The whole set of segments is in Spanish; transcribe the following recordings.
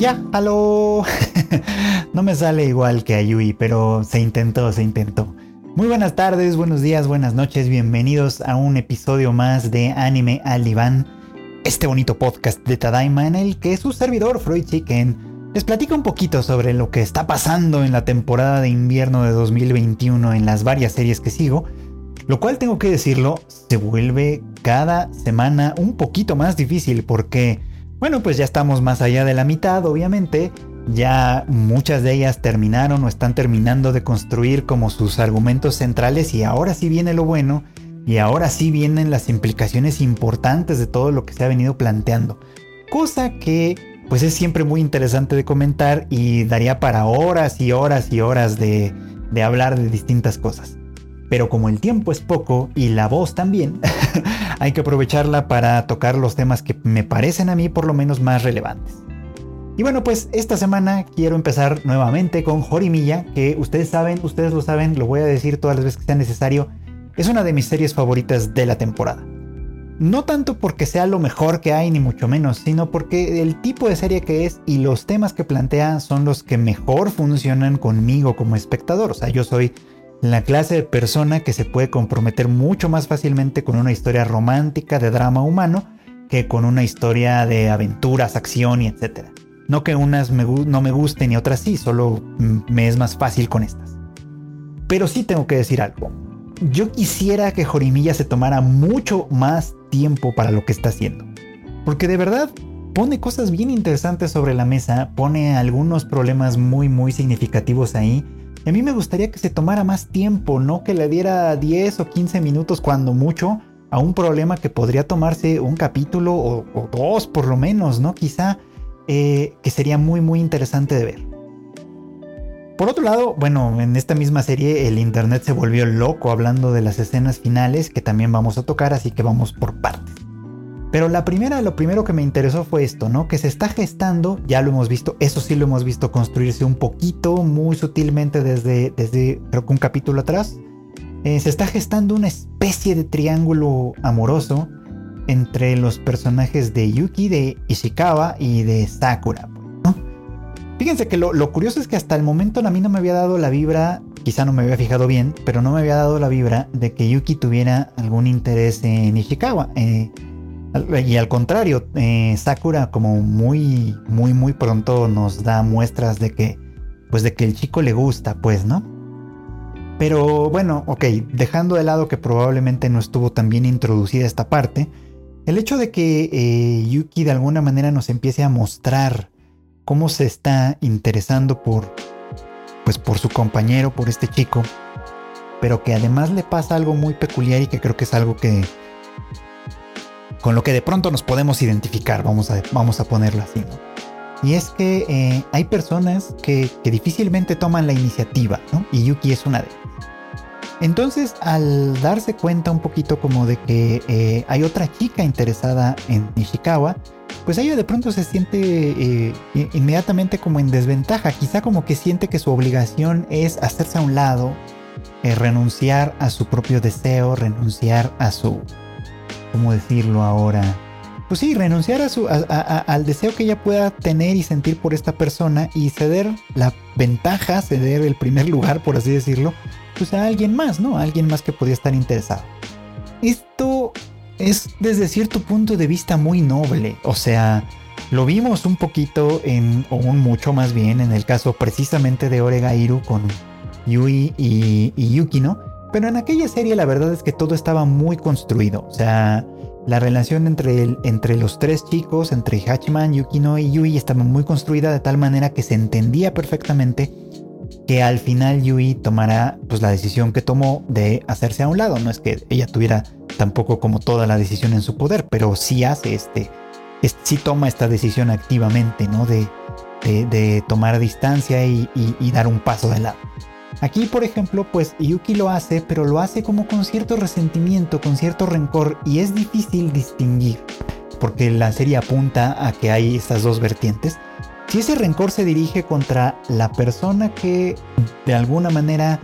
Ya, aló. no me sale igual que a Yui, pero se intentó, se intentó. Muy buenas tardes, buenos días, buenas noches, bienvenidos a un episodio más de Anime al Diván, este bonito podcast de Tadaima en el que su servidor Freud Chicken les platica un poquito sobre lo que está pasando en la temporada de invierno de 2021 en las varias series que sigo, lo cual tengo que decirlo, se vuelve cada semana un poquito más difícil porque bueno, pues ya estamos más allá de la mitad, obviamente. Ya muchas de ellas terminaron o están terminando de construir como sus argumentos centrales y ahora sí viene lo bueno y ahora sí vienen las implicaciones importantes de todo lo que se ha venido planteando. Cosa que pues es siempre muy interesante de comentar y daría para horas y horas y horas de, de hablar de distintas cosas. Pero como el tiempo es poco y la voz también, hay que aprovecharla para tocar los temas que me parecen a mí por lo menos más relevantes. Y bueno, pues esta semana quiero empezar nuevamente con Jorimilla, que ustedes saben, ustedes lo saben, lo voy a decir todas las veces que sea necesario, es una de mis series favoritas de la temporada. No tanto porque sea lo mejor que hay, ni mucho menos, sino porque el tipo de serie que es y los temas que plantea son los que mejor funcionan conmigo como espectador. O sea, yo soy la clase de persona que se puede comprometer mucho más fácilmente con una historia romántica de drama humano que con una historia de aventuras, acción y etc. No que unas no me gusten y otras sí, solo me es más fácil con estas. Pero sí tengo que decir algo. Yo quisiera que Jorimilla se tomara mucho más tiempo para lo que está haciendo. Porque de verdad pone cosas bien interesantes sobre la mesa, pone algunos problemas muy muy significativos ahí a mí me gustaría que se tomara más tiempo, no que le diera 10 o 15 minutos cuando mucho a un problema que podría tomarse un capítulo o, dos por lo menos, ¿no? Quizá eh, que sería muy muy interesante de ver. Por otro lado, bueno, en esta misma serie el internet se volvió loco hablando de las escenas finales que también vamos a tocar, así que vamos por partes. Pero la primera, lo primero que me interesó fue esto, ¿no? Que se está gestando, ya lo hemos visto, eso sí lo hemos visto construirse un poquito, muy sutilmente desde, desde creo que un capítulo atrás. Eh, se está gestando una especie de triángulo amoroso entre los personajes de Yuki, de Ishikawa y de Sakura. Fíjense que lo, curioso es que hasta el momento a mí no me había dado la vibra, quizá no me había fijado bien, pero no me había dado la vibra de que Yuki tuviera algún interés en Ishikawa. Eh, y al contrario, eh, Sakura como muy, muy, muy pronto nos da muestras de que, pues de que el chico le gusta, pues, ¿no? Pero bueno, ok, dejando de lado que probablemente no estuvo tan bien introducida esta parte, el hecho de que eh, Yuki de alguna manera nos empiece a mostrar cómo se está interesando por, pues por su compañero, por este chico, pero que además le pasa algo muy peculiar y que creo que es algo que con lo que de pronto nos podemos identificar, vamos a, vamos a ponerlo así. Y es que eh, hay personas que, difícilmente toman la iniciativa, ¿no? Y Yuki es una de ellas. Entonces, al darse cuenta un poquito como de que eh, hay otra chica interesada en Nishikawa, pues ella de pronto se siente eh, inmediatamente como en desventaja, quizá como que siente que su obligación es hacerse a un lado, renunciar a su propio deseo, renunciar a su, ¿cómo decirlo ahora? Pues sí, renunciar a su, al deseo que ella pueda tener y sentir por esta persona y ceder la ventaja, ceder el primer lugar, por así decirlo, pues a alguien más, ¿no? A alguien más que podría estar interesado. Esto es desde cierto punto de vista muy noble, o sea, lo vimos un poquito en, o un mucho más bien, en el caso precisamente de Oregairu con Yui y, y Yuki, ¿no? Pero en aquella serie la verdad es que todo estaba muy construido. O sea, la relación entre, entre los tres chicos, entre Hachiman, Yukino y Yui, estaba muy construida de tal manera que se entendía perfectamente que al final Yui tomará pues, la decisión que tomó de hacerse a un lado. No es que ella tuviera tampoco como toda la decisión en su poder, pero sí hace este, sí toma esta decisión activamente, ¿no? De, de, tomar distancia y dar un paso de lado. Aquí, por ejemplo, pues Yuki lo hace, pero lo hace como con cierto resentimiento, con cierto rencor, y es difícil distinguir, porque la serie apunta a que hay estas dos vertientes. Si ese rencor se dirige contra la persona que de alguna manera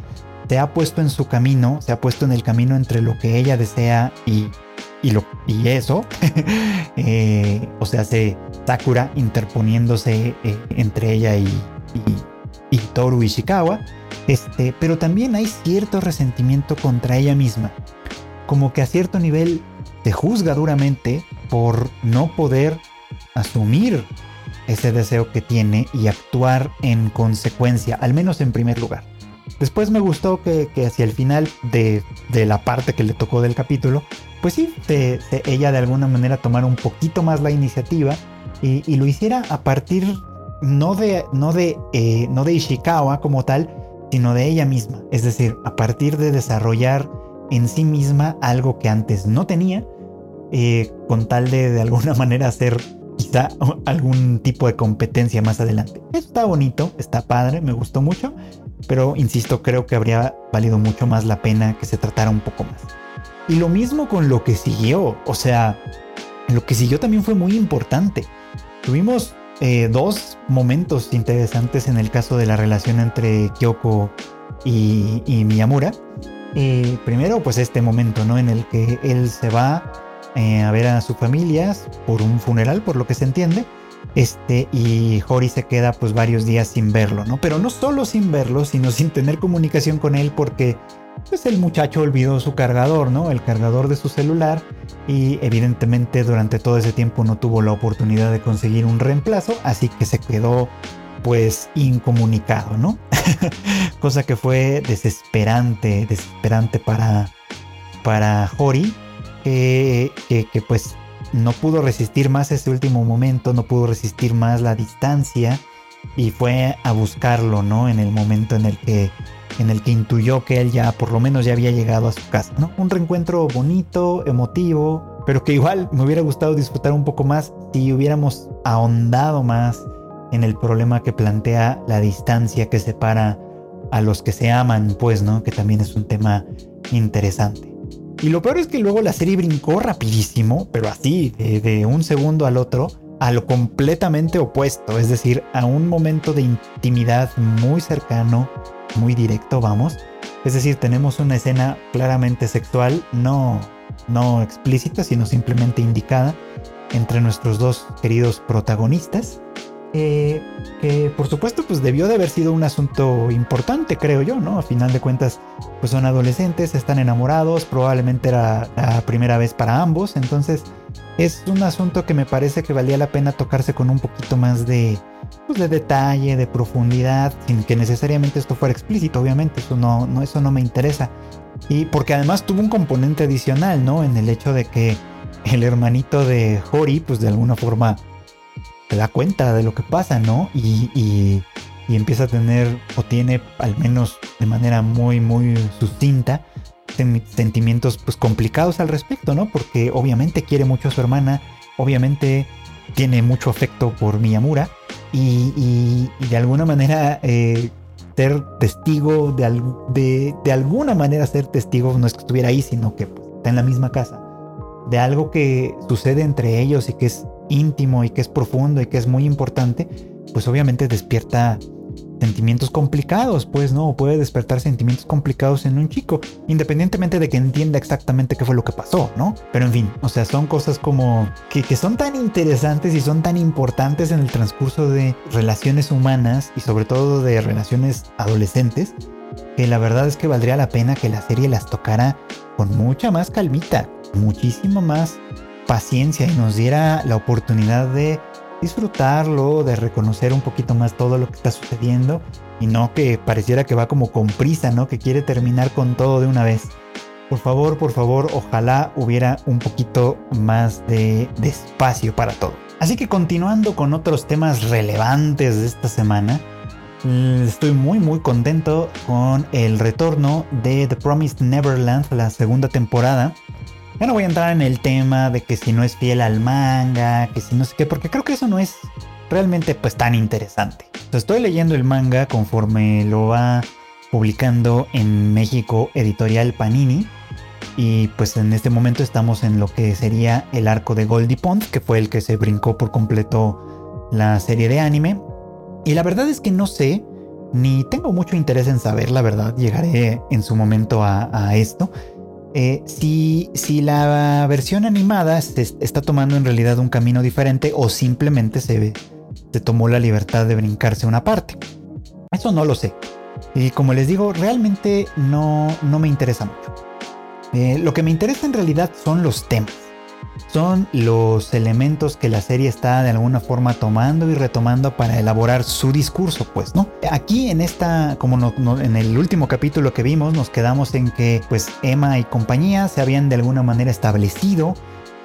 te ha puesto en su camino, se ha puesto en el camino entre lo que ella desea y, lo, eso, eh, o sea, se Sakura interponiéndose eh, entre ella y, y, y, Toru Ishikawa, este, pero también hay cierto resentimiento contra ella misma, como que a cierto nivel te juzga duramente por no poder asumir ese deseo que tiene y actuar en consecuencia, al menos en primer lugar. Después me gustó que, hacia el final de, la parte que le tocó del capítulo, pues sí, ella de alguna manera tomara un poquito más la iniciativa y, lo hiciera a partir no de, no, de, eh, no de Ishikawa como tal, sino de ella misma. Es decir, a partir de desarrollar en sí misma algo que antes no tenía, eh, con tal de de alguna manera hacer quizá algún tipo de competencia más adelante. Está bonito, está padre, me gustó mucho, pero insisto, creo que habría valido mucho más la pena que se tratara un poco más. Y lo mismo con lo que siguió, o sea, lo que siguió también fue muy importante. Tuvimos eh, dos momentos interesantes en el caso de la relación entre Kyoko y, Miyamura. Eh, primero, pues este momento, ¿no? En el que él se va eh, a ver a sus familias por un funeral, por lo que se entiende. Este, y Hori se queda pues varios días sin verlo, ¿no? Pero no solo sin verlo, sino sin tener comunicación con él porque pues el muchacho olvidó su cargador, ¿no? El cargador de su celular y evidentemente durante todo ese tiempo no tuvo la oportunidad de conseguir un reemplazo, así que se quedó pues incomunicado, ¿no? Cosa que fue desesperante, desesperante para, para Hori, que, que, pues no pudo resistir más ese último momento, no pudo resistir más la distancia y fue a buscarlo, ¿no? En el momento en el que en el que intuyó que él ya por lo menos ya había llegado a su casa, ¿no? Un reencuentro bonito, emotivo, pero que igual me hubiera gustado disfrutar un poco más si hubiéramos ahondado más en el problema que plantea la distancia que separa a los que se aman, pues, ¿no? Que también es un tema interesante. Y lo peor es que luego la serie brincó rapidísimo, pero así, de, un segundo al otro, a lo completamente opuesto, es decir, a un momento de intimidad muy cercano, muy directo, vamos. Es decir, tenemos una escena claramente sexual, no, no explícita, sino simplemente indicada entre nuestros dos queridos protagonistas. Eh, que por supuesto pues debió de haber sido un asunto importante, creo yo, ¿no? A final de cuentas, pues son adolescentes, están enamorados, probablemente era la primera vez para ambos, entonces es un asunto que me parece que valía la pena tocarse con un poquito más de, pues, de detalle, de profundidad, sin que necesariamente esto fuera explícito, obviamente, eso no, no, eso no me interesa. Y porque además tuvo un componente adicional, ¿no? En el hecho de que el hermanito de Hori, pues de alguna forma se da cuenta de lo que pasa, ¿no? Y, y, empieza a tener, o tiene al menos de manera muy, muy sucinta, sentimientos pues complicados al respecto, ¿no? Porque obviamente quiere mucho a su hermana, obviamente tiene mucho afecto por Miyamura y, y, de alguna manera eh, ser testigo, de, de, de, alguna manera ser testigo, no es que estuviera ahí, sino que pues, está en la misma casa, de algo que sucede entre ellos y que es íntimo y que es profundo y que es muy importante, pues obviamente despierta sentimientos complicados, pues no, puede despertar sentimientos complicados en un chico, independientemente de que entienda exactamente qué fue lo que pasó, ¿no? Pero en fin, o sea, son cosas como que, que son tan interesantes y son tan importantes en el transcurso de relaciones humanas y sobre todo de relaciones adolescentes, que la verdad es que valdría la pena que la serie las tocara con mucha más calmita, muchísimo más paciencia y nos diera la oportunidad de disfrutarlo, de reconocer un poquito más todo lo que está sucediendo y no que pareciera que va como con prisa, ¿no? Que quiere terminar con todo de una vez. Por favor, por favor, ojalá hubiera un poquito más de, de espacio para todo. Así que continuando con otros temas relevantes de esta semana, estoy muy muy contento con el retorno de The Promised Neverland, la segunda temporada. Ya no voy a entrar en el tema de que si no es fiel al manga, que si no sé qué, porque creo que eso no es realmente pues tan interesante. estoy leyendo el manga conforme lo va publicando en México Editorial Panini. Y pues en este momento estamos en lo que sería el arco de Goldie Pond, que fue el que se brincó por completo la serie de anime. Y la verdad es que no sé, ni tengo mucho interés en saber, la verdad, llegaré en su momento a, a esto. Eh, si, si, la versión animada se está tomando en realidad un camino diferente o simplemente se, se tomó la libertad de brincarse una parte. Eso no lo sé. Y como les digo, realmente no, no me interesa mucho. Eh, lo que me interesa en realidad son los temas son los elementos que la serie está de alguna forma tomando y retomando para elaborar su discurso, pues, ¿no? Aquí en esta, como en el último capítulo que vimos, nos quedamos en que, pues, Emma y compañía se habían de alguna manera establecido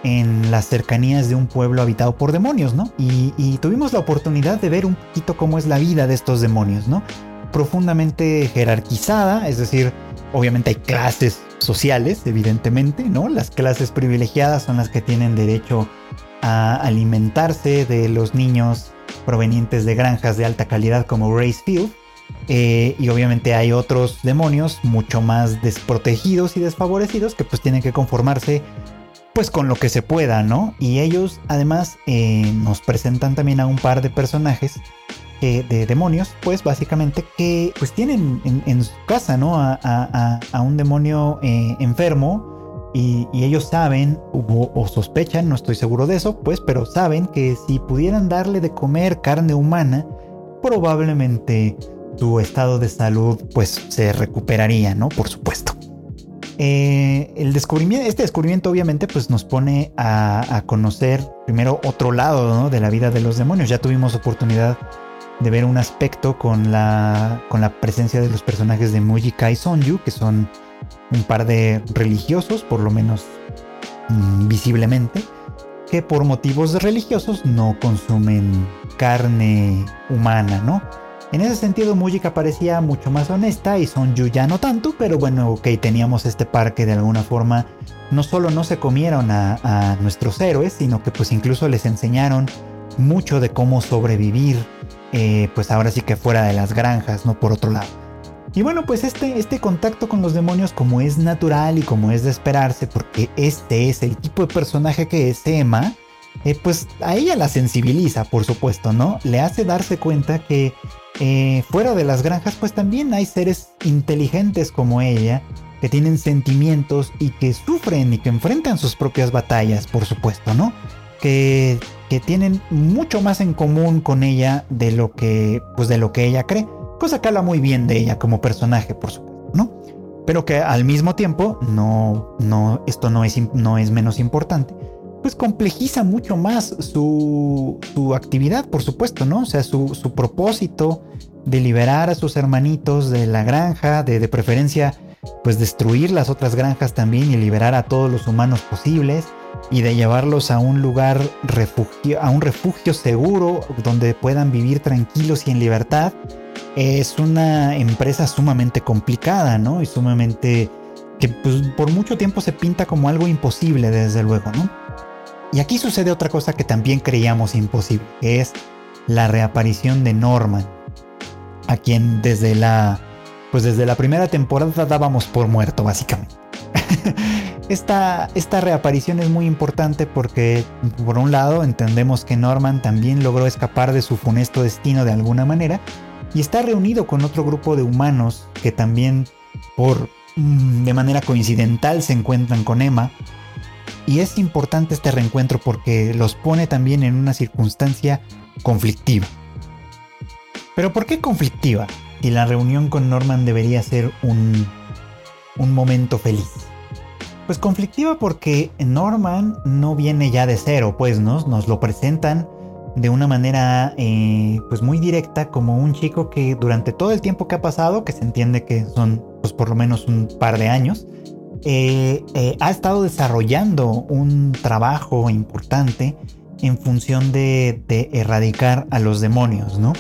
en las cercanías de un pueblo habitado por demonios, ¿no? Y, y tuvimos la oportunidad de ver un poquito cómo es la vida de estos demonios, ¿no? Profundamente jerarquizada, es decir, obviamente hay clases sociales, evidentemente, ¿no? Las clases privilegiadas son las que tienen derecho a alimentarse de los niños provenientes de granjas de alta calidad como Racefield. Eh, y obviamente hay otros demonios mucho más desprotegidos y desfavorecidos que pues tienen que conformarse pues con lo que se pueda, ¿no? Y ellos además eh, nos presentan también a un par de personajes de demonios, pues básicamente que pues tienen en, su casa, ¿no? A, un demonio eh, enfermo y, ellos saben o, sospechan, no estoy seguro de eso, pues, pero saben que si pudieran darle de comer carne humana, probablemente su estado de salud pues se recuperaría, ¿no? Por supuesto. Eh, el descubrimiento, este descubrimiento obviamente pues nos pone a, a conocer primero otro lado de la vida de los demonios. Ya tuvimos oportunidad de ver un aspecto con la, con la presencia de los personajes de Mujika y Sonju, que son un par de religiosos, por lo menos mm, visiblemente, que por motivos religiosos no consumen carne humana, ¿no? En ese sentido, Mujika parecía mucho más honesta y Sonju ya no tanto, pero bueno, ok, teníamos este par que de alguna forma no solo no se comieron a, a nuestros héroes, sino que pues incluso les enseñaron mucho de cómo sobrevivir eh, pues ahora sí que fuera de las granjas, no por otro lado. Y bueno, pues este, este contacto con los demonios como es natural y como es de esperarse, porque este es el tipo de personaje que es Emma, eh, pues a ella la sensibiliza, por supuesto, ¿no? Le hace darse cuenta que eh, fuera de las granjas, pues también hay seres inteligentes como ella, que tienen sentimientos y que sufren y que enfrentan sus propias batallas, por supuesto, ¿no? Que tienen mucho más en común con ella de lo que, pues de lo que ella cree, cosa que habla muy bien de ella como personaje, por supuesto, ¿no? Pero que al mismo tiempo, no, no, esto no es, no es menos importante, pues complejiza mucho más su, su actividad, por supuesto, ¿no? O sea, su, su, propósito de liberar a sus hermanitos de la granja, de, de preferencia, pues destruir las otras granjas también y liberar a todos los humanos posibles y de llevarlos a un lugar refugio, a un refugio seguro donde puedan vivir tranquilos y en libertad, es una empresa sumamente complicada, ¿no? Y sumamente que pues, por mucho tiempo se pinta como algo imposible, desde luego, ¿no? Y aquí sucede otra cosa que también creíamos imposible, que es la reaparición de Norman, a quien desde la pues desde la primera temporada dábamos por muerto, básicamente. esta, reaparición es muy importante porque, por un lado, entendemos que Norman también logró escapar de su funesto destino de alguna manera y está reunido con otro grupo de humanos que también, por mm, de manera coincidental, se encuentran con Emma. Y es importante este reencuentro porque los pone también en una circunstancia conflictiva. ¿Pero por qué conflictiva? Y la reunión con Norman debería ser un momento feliz. Pues conflictiva porque Norman no viene ya de cero, pues nos, nos lo presentan de una manera eh, pues muy directa como un chico que durante todo el tiempo que ha pasado, que se entiende que son pues por lo menos un par de años, eh, eh, ha estado desarrollando un trabajo importante en función de, de erradicar a los demonios, ¿no?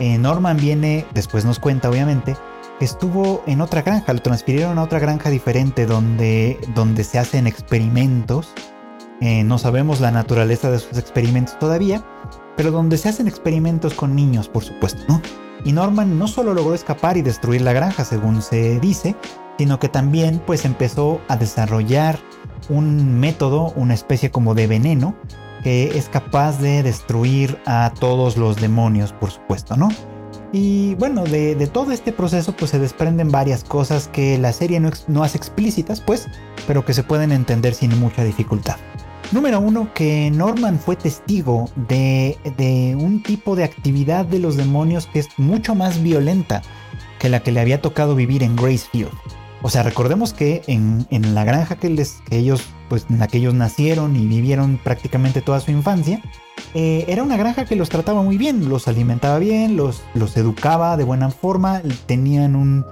Norman viene, después nos cuenta obviamente, estuvo en otra granja, lo transfirieron a otra granja diferente donde, donde se hacen experimentos. Eh, no sabemos la naturaleza de sus experimentos todavía, pero donde se hacen experimentos con niños, por supuesto, ¿no? Y Norman no solo logró escapar y destruir la granja, según se dice, sino que también pues empezó a desarrollar un método, una especie como de veneno, que es capaz de destruir a todos los demonios, por supuesto, ¿no? Y bueno, de, todo este proceso pues se desprenden varias cosas que la serie no, hace explícitas, pues, pero que se pueden entender sin mucha dificultad. Número uno, que Norman fue testigo de, de, un tipo de actividad de los demonios que es mucho más violenta que la que le había tocado vivir en Gracefield. O sea, recordemos que en, en la granja que, que ellos, pues en la que ellos nacieron y vivieron prácticamente toda su infancia, eh, era una granja que los trataba muy bien, los alimentaba bien, los, los educaba de buena forma, tenían un,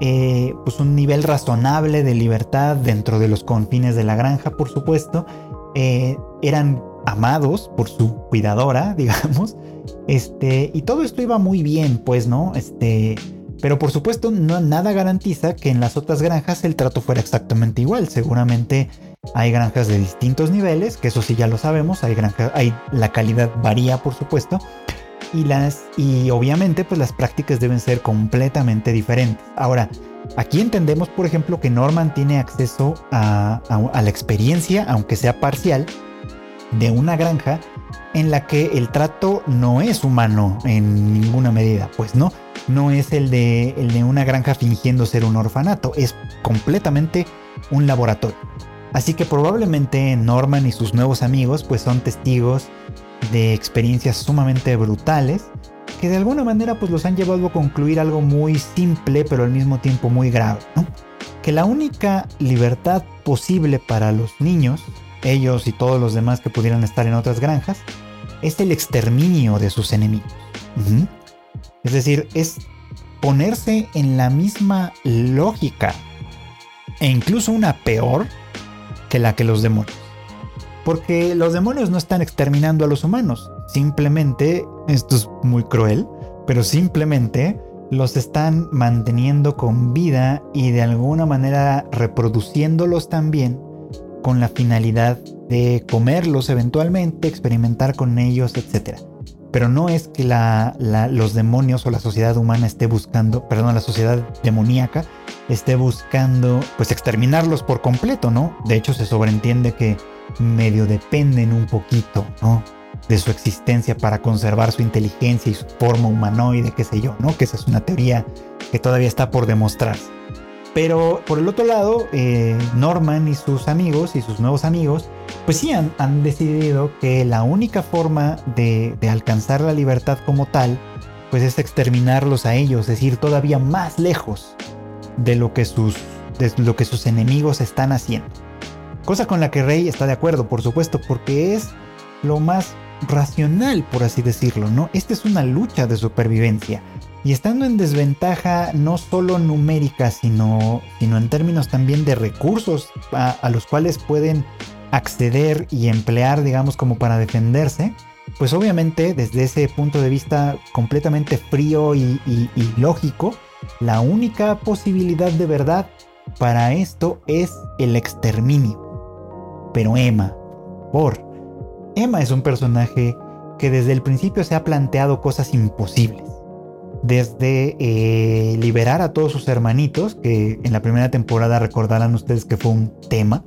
eh, pues un nivel razonable de libertad dentro de los confines de la granja, por supuesto. Eh, eran amados por su cuidadora, digamos. Este, y todo esto iba muy bien, pues, ¿no? Este, pero por supuesto, no, nada garantiza que en las otras granjas el trato fuera exactamente igual. Seguramente hay granjas de distintos niveles, que eso sí ya lo sabemos. Hay granjas, hay, la calidad varía, por supuesto. Y, las, y obviamente, pues las prácticas deben ser completamente diferentes. Ahora, aquí entendemos, por ejemplo, que Norman tiene acceso a, a la experiencia, aunque sea parcial, de una granja en la que el trato no es humano en ninguna medida, pues no, no es el de, el de una granja fingiendo ser un orfanato, es completamente un laboratorio. Así que probablemente Norman y sus nuevos amigos pues son testigos de experiencias sumamente brutales que de alguna manera pues los han llevado a concluir algo muy simple pero al mismo tiempo muy grave, Que la única libertad posible para los niños ellos y todos los demás que pudieran estar en otras granjas, es el exterminio de sus enemigos. Es decir, es ponerse en la misma lógica e incluso una peor que la que los demonios. Porque los demonios no están exterminando a los humanos, simplemente, esto es muy cruel, pero simplemente los están manteniendo con vida y de alguna manera reproduciéndolos también con la finalidad de comerlos eventualmente, experimentar con ellos, etc. Pero no es que los demonios o la sociedad humana esté buscando, perdón, la sociedad demoníaca esté buscando pues exterminarlos por completo, ¿no? De hecho se sobreentiende que medio dependen un poquito, ¿no? De su existencia para conservar su inteligencia y su forma humanoide, qué sé yo, ¿no? Que esa es una teoría que todavía está por demostrarse. Pero por el otro lado, eh, Norman y sus amigos y sus nuevos amigos, pues sí han, decidido que la única forma de, alcanzar la libertad como tal, pues es exterminarlos a ellos, es ir todavía más lejos de lo que sus, de lo que sus enemigos están haciendo. Cosa con la que Rey está de acuerdo, por supuesto, porque es lo más racional, por así decirlo, ¿no? Esta es una lucha de supervivencia y estando en desventaja no solo numérica, sino, sino en términos también de recursos a, los cuales pueden acceder y emplear, digamos, como para defenderse, pues obviamente desde ese punto de vista completamente frío y, y lógico, la única posibilidad de verdad para esto es el exterminio. Pero Emma, por Emma es un personaje que desde el principio se ha planteado cosas imposibles desde eh, liberar a todos sus hermanitos, que en la primera temporada recordarán ustedes que fue un tema,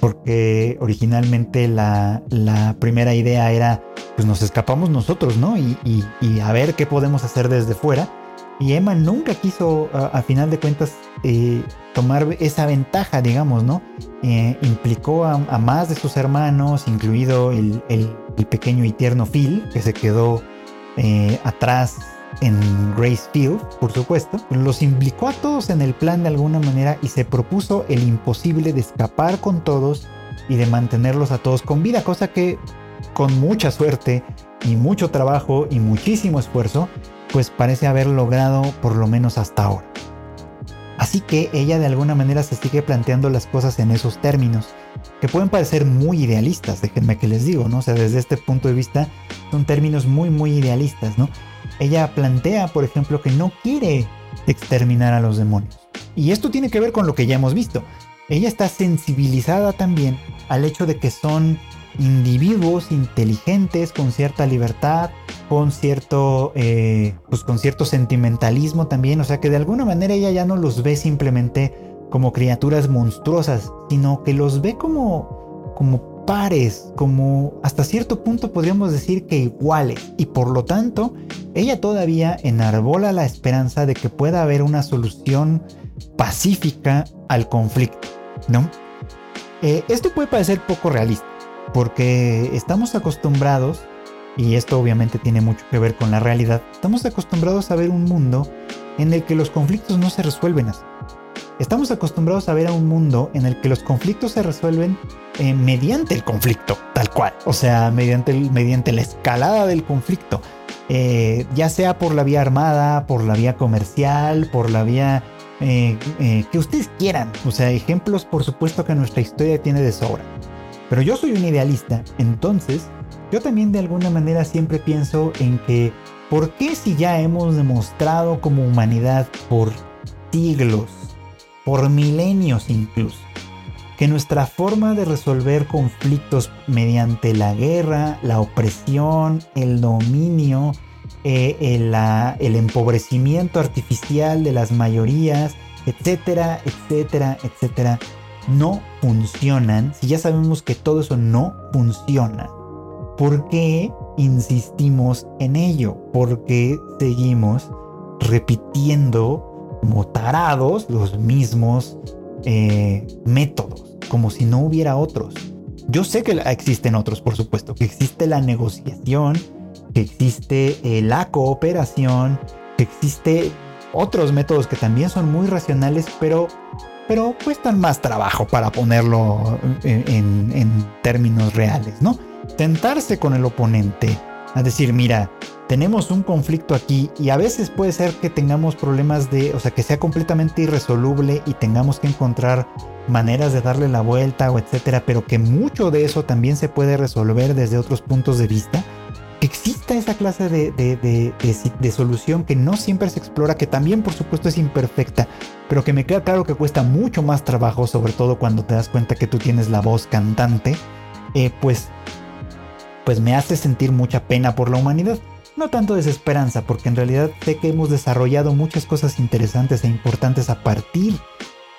porque originalmente la, primera idea era, pues nos escapamos nosotros, ¿no? Y, a ver qué podemos hacer desde fuera. Y Emma nunca quiso, a, final de cuentas, eh, tomar esa ventaja, digamos, ¿no? Eh, implicó a, más de sus hermanos, incluido el, pequeño y tierno Phil, que se quedó atrás en Gracefield, por supuesto, los implicó a todos en el plan de alguna manera y se propuso el imposible de escapar con todos y de mantenerlos a todos con vida, cosa que con mucha suerte y mucho trabajo y muchísimo esfuerzo, pues parece haber logrado por lo menos hasta ahora. Así que ella de alguna manera se sigue planteando las cosas en esos términos, que pueden parecer muy idealistas, déjenme que les digo, ¿no? O sea, desde este punto de vista son términos muy, muy idealistas, ¿no? Ella plantea, por ejemplo, que no quiere exterminar a los demonios. Y esto tiene que ver con lo que ya hemos visto. Ella está sensibilizada también al hecho de que son individuos inteligentes, con cierta libertad, con cierto, eh, pues con cierto sentimentalismo también. O sea que de alguna manera ella ya no los ve simplemente como criaturas monstruosas, sino que los ve como, como pares, como hasta cierto punto podríamos decir que iguales, y por lo tanto, ella todavía enarbola la esperanza de que pueda haber una solución pacífica al conflicto, ¿no? Eh, esto puede parecer poco realista, porque estamos acostumbrados, y esto obviamente tiene mucho que ver con la realidad, estamos acostumbrados a ver un mundo en el que los conflictos no se resuelven así. Estamos acostumbrados a ver a un mundo en el que los conflictos se resuelven eh, mediante el conflicto, tal cual. O sea, mediante, mediante la escalada del conflicto. Eh, ya sea por la vía armada, por la vía comercial, por la vía eh, que ustedes quieran. O sea, ejemplos por supuesto que nuestra historia tiene de sobra. Pero yo soy un idealista, entonces yo también de alguna manera siempre pienso en que, ¿por qué si ya hemos demostrado como humanidad por siglos por milenios incluso, que nuestra forma de resolver conflictos mediante la guerra, la opresión, el dominio, eh, el, empobrecimiento artificial de las mayorías, etcétera, etcétera, etcétera, no funcionan, si ya sabemos que todo eso no funciona, ¿por qué insistimos en ello? ¿Por qué seguimos repitiendo como tarados los mismos eh, métodos, como si no hubiera otros. Yo sé que existen otros, por supuesto, que existe la negociación, que existe eh, la cooperación, que existe otros métodos que también son muy racionales, pero, pero cuestan más trabajo para ponerlo en, en términos reales, ¿no? Tentarse con el oponente, a decir, mira, tenemos un conflicto aquí y a veces puede ser que tengamos problemas de, o sea, que sea completamente irresoluble y tengamos que encontrar maneras de darle la vuelta o etcétera, pero que mucho de eso también se puede resolver desde otros puntos de vista. Que exista esa clase de, de, solución que no siempre se explora, que también por supuesto es imperfecta, pero que me queda claro que cuesta mucho más trabajo, sobre todo cuando te das cuenta que tú tienes la voz cantante, eh, pues, pues me hace sentir mucha pena por la humanidad no tanto desesperanza, porque en realidad sé que hemos desarrollado muchas cosas interesantes e importantes a partir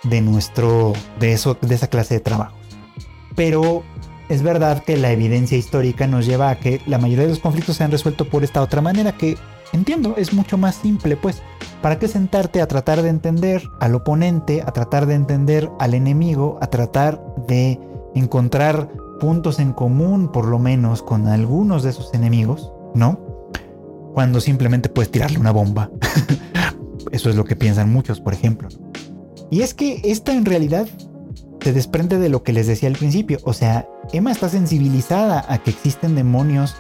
de nuestro, de eso, de esa clase de trabajo. Pero es verdad que la evidencia histórica nos lleva a que la mayoría de los conflictos se han resuelto por esta otra manera que entiendo es mucho más simple, pues. ¿Para qué sentarte a tratar de entender al oponente, a tratar de entender al enemigo, a tratar de encontrar puntos en común, por lo menos, con algunos de esos enemigos, ¿no? Cuando simplemente puedes tirarle una bomba. Eso es lo que piensan muchos, por ejemplo. Y es que esta en realidad se desprende de lo que les decía al principio. O sea, Emma está sensibilizada a que existen demonios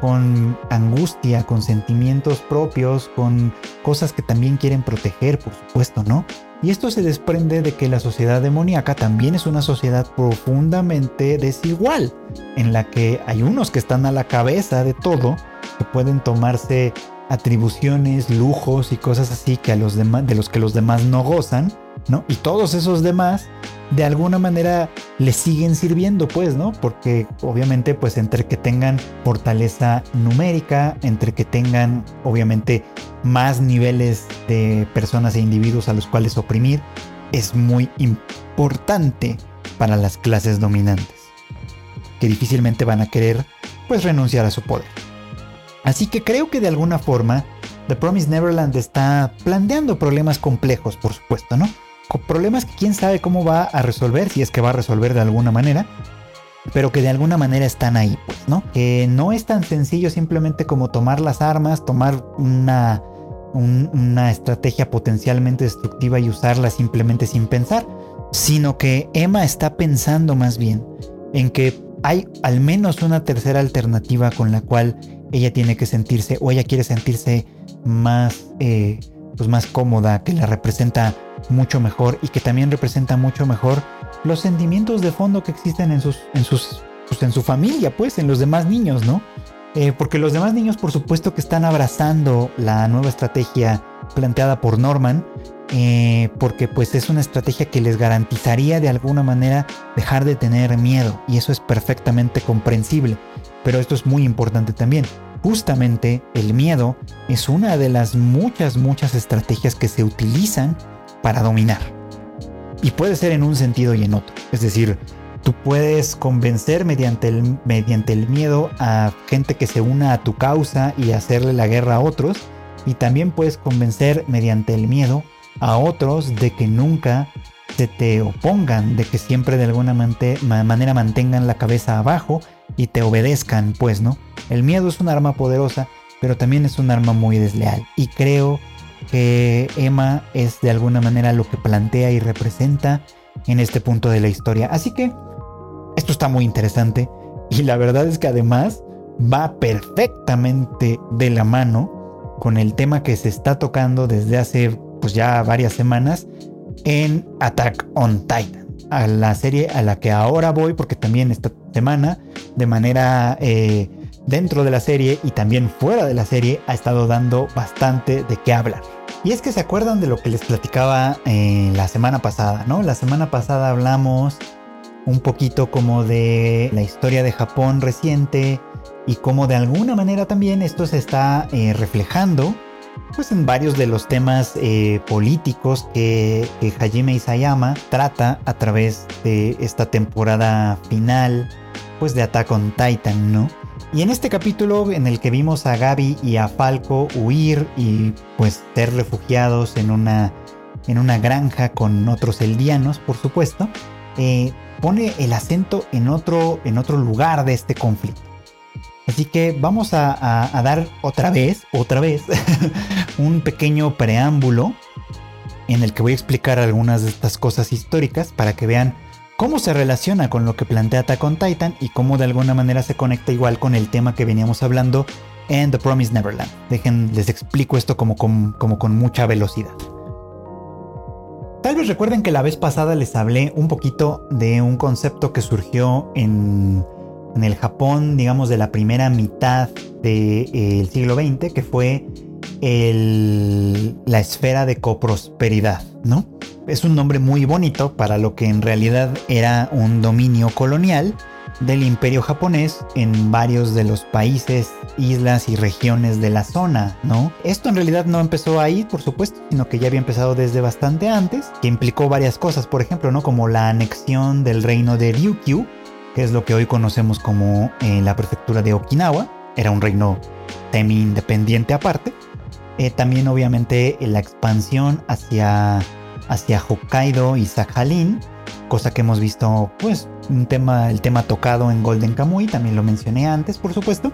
con angustia, con sentimientos propios, con cosas que también quieren proteger, por supuesto, ¿no? Y esto se desprende de que la sociedad demoníaca también es una sociedad profundamente desigual, en la que hay unos que están a la cabeza de todo que pueden tomarse atribuciones, lujos y cosas así que a los demás, de los que los demás no gozan, ¿no? Y todos esos demás de alguna manera les siguen sirviendo, pues, ¿no? Porque obviamente, pues, entre que tengan fortaleza numérica, entre que tengan, obviamente, más niveles de personas e individuos a los cuales oprimir, es muy importante para las clases dominantes, que difícilmente van a querer, pues, renunciar a su poder. Así que creo que de alguna forma The Promised Neverland está planteando problemas complejos, por supuesto, ¿no? Problemas que quién sabe cómo va a resolver, si es que va a resolver de alguna manera, pero que de alguna manera están ahí, pues, ¿no? Que no es tan sencillo simplemente como tomar las armas, tomar una, una estrategia potencialmente destructiva y usarla simplemente sin pensar, sino que Emma está pensando más bien en que hay al menos una tercera alternativa con la cual ella tiene que sentirse o ella quiere sentirse más, eh, pues más cómoda, que la representa mucho mejor y que también representa mucho mejor los sentimientos de fondo que existen en sus, en sus, pues en su familia, pues, en los demás niños, ¿no? Eh, porque los demás niños, por supuesto, que están abrazando la nueva estrategia planteada por Norman, eh, porque pues es una estrategia que les garantizaría de alguna manera dejar de tener miedo y eso es perfectamente comprensible. Pero esto es muy importante también. Justamente el miedo es una de las muchas, muchas estrategias que se utilizan para dominar. Y puede ser en un sentido y en otro. Es decir, tú puedes convencer mediante el, mediante el miedo a gente que se una a tu causa y hacerle la guerra a otros. Y también puedes convencer mediante el miedo a otros de que nunca se te opongan, de que siempre de alguna manera mantengan la cabeza abajo y te obedezcan, pues, ¿no? El miedo es un arma poderosa, pero también es un arma muy desleal. Y creo que Emma es de alguna manera lo que plantea y representa en este punto de la historia. Así que esto está muy interesante y la verdad es que además va perfectamente de la mano con el tema que se está tocando desde hace pues ya varias semanas en Attack on Titan, a la serie a la que ahora voy porque también esta semana de manera eh, dentro de la serie y también fuera de la serie ha estado dando bastante de qué hablar. Y es que se acuerdan de lo que les platicaba eh, la semana pasada, ¿no? La semana pasada hablamos un poquito como de la historia de Japón reciente y cómo de alguna manera también esto se está eh, reflejando pues en varios de los temas eh, políticos que, Hajime Isayama trata a través de esta temporada final pues de Attack on Titan, ¿no? Y en este capítulo en el que vimos a Gaby y a Falco huir y pues ser refugiados en una, en una granja con otros eldianos, por supuesto, eh, pone el acento en otro, en otro lugar de este conflicto. Así que vamos a, a dar otra vez, otra vez, un pequeño preámbulo en el que voy a explicar algunas de estas cosas históricas para que vean cómo se relaciona con lo que plantea Attack on Titan y cómo de alguna manera se conecta igual con el tema que veníamos hablando en The Promised Neverland. Dejen, les explico esto como con, mucha velocidad. Tal vez recuerden que la vez pasada les hablé un poquito de un concepto que surgió en, el Japón, digamos, de la primera mitad del siglo XX, que fue la esfera de coprosperidad, ¿no? es un nombre muy bonito para lo que en realidad era un dominio colonial del imperio japonés en varios de los países, islas y regiones de la zona, ¿no? Esto en realidad no empezó ahí, por supuesto, sino que ya había empezado desde bastante antes, que implicó varias cosas, por ejemplo, ¿no? Como la anexión del reino de Ryukyu, que es lo que hoy conocemos como eh, la prefectura de Okinawa, era un reino semi-independiente aparte. Eh, también obviamente la expansión hacia hacia Hokkaido y Sakhalin, cosa que hemos visto, pues, un tema, el tema tocado en Golden Kamuy, también lo mencioné antes, por supuesto.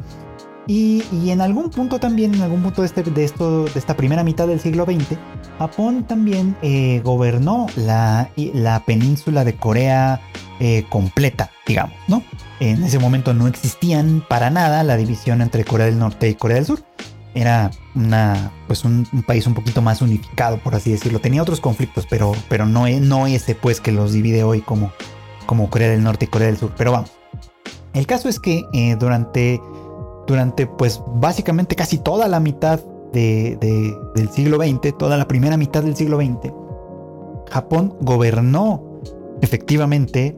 Y, en algún punto también, en algún punto de, este, de, esto, de esta primera mitad del siglo XX, Japón también eh, gobernó la, la, península de Corea eh, completa, digamos, ¿no? En ese momento no existían para nada la división entre Corea del Norte y Corea del Sur era una, pues un, país un poquito más unificado, por así decirlo. Tenía otros conflictos, pero, pero no, no ese pues que los divide hoy como, como Corea del Norte y Corea del Sur. Pero vamos. El caso es que eh, durante, durante pues básicamente casi toda la mitad de, del siglo XX, toda la primera mitad del siglo XX, Japón gobernó efectivamente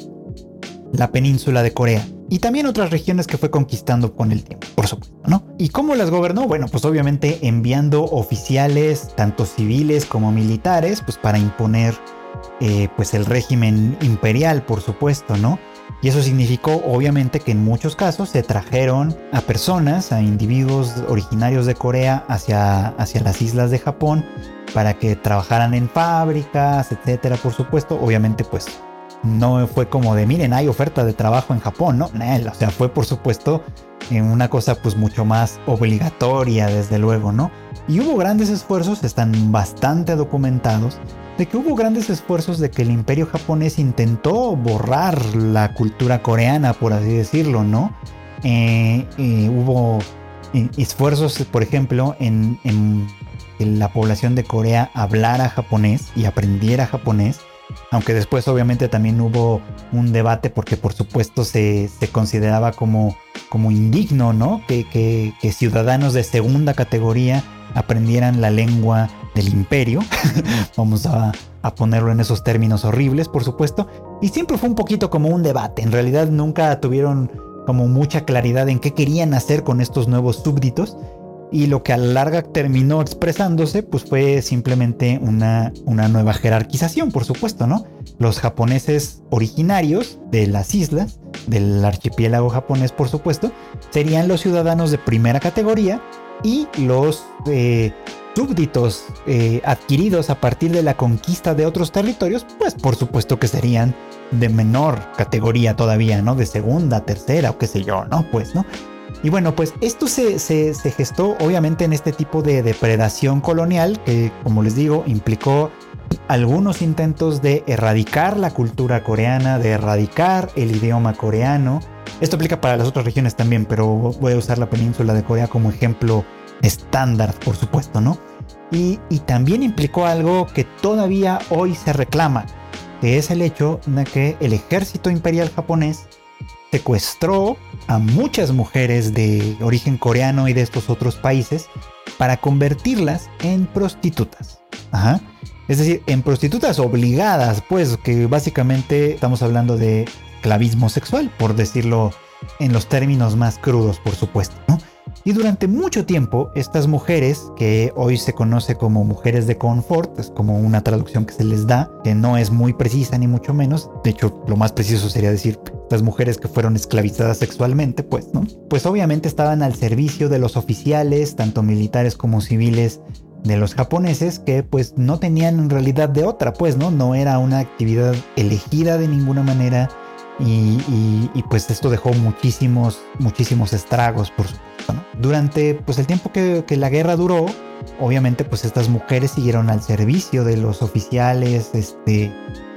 la península de Corea y también otras regiones que fue conquistando con el tiempo, por supuesto, ¿no? ¿Y cómo las gobernó? Bueno, pues obviamente enviando oficiales, tanto civiles como militares, pues para imponer eh, pues el régimen imperial, por supuesto, ¿no? Y eso significó obviamente que en muchos casos se trajeron a personas, a individuos originarios de Corea hacia, hacia las islas de Japón para que trabajaran en fábricas, etcétera, por supuesto. Obviamente pues no fue como de, miren, hay oferta de trabajo en Japón, ¿no? o sea, fue por supuesto una cosa pues mucho más obligatoria, desde luego, ¿no? Y hubo grandes esfuerzos, están bastante documentados, de que hubo grandes esfuerzos de que el imperio japonés intentó borrar la cultura coreana, por así decirlo, ¿no? Eh, eh, hubo eh, esfuerzos, por ejemplo, en, en que la población de Corea hablara japonés y aprendiera japonés aunque después obviamente también hubo un debate porque por supuesto se, consideraba como, como indigno, ¿no? Que, ciudadanos de segunda categoría aprendieran la lengua del imperio. Vamos a, a, ponerlo en esos términos horribles, por supuesto. Y siempre fue un poquito como un debate. En realidad nunca tuvieron como mucha claridad en qué querían hacer con estos nuevos súbditos y lo que a la larga terminó expresándose pues fue simplemente una, una nueva jerarquización, por supuesto, ¿no? Los japoneses originarios de las islas, del archipiélago japonés, por supuesto, serían los ciudadanos de primera categoría y los eh, súbditos eh, adquiridos a partir de la conquista de otros territorios, pues por supuesto que serían de menor categoría todavía, ¿no? De segunda, tercera o qué sé yo, ¿no? Pues, ¿no? Y bueno, pues esto se, gestó obviamente en este tipo de depredación colonial que, como les digo, implicó algunos intentos de erradicar la cultura coreana, de erradicar el idioma coreano. Esto aplica para las otras regiones también, pero voy a usar la península de Corea como ejemplo estándar, por supuesto, ¿no? Y, y también implicó algo que todavía hoy se reclama, que es el hecho de que el ejército imperial japonés secuestró a muchas mujeres de origen coreano y de estos otros países para convertirlas en prostitutas. Es decir, en prostitutas obligadas, pues que básicamente estamos hablando de clavismo sexual, por decirlo en los términos más crudos, por supuesto. ¿no? Y durante mucho tiempo, estas mujeres, que hoy se conoce como mujeres de confort, es como una traducción que se les da, que no es muy precisa ni mucho menos, de hecho lo más preciso sería decir estas mujeres que fueron esclavizadas sexualmente, pues, ¿no? Pues obviamente estaban al servicio de los oficiales, tanto militares como civiles, de los japoneses que pues no tenían en realidad de otra, pues, ¿no? No era una actividad elegida de ninguna manera y, pues esto dejó muchísimos, muchísimos estragos, por supuesto. Durante pues el tiempo que, la guerra duró, obviamente pues estas mujeres siguieron al servicio de los oficiales este,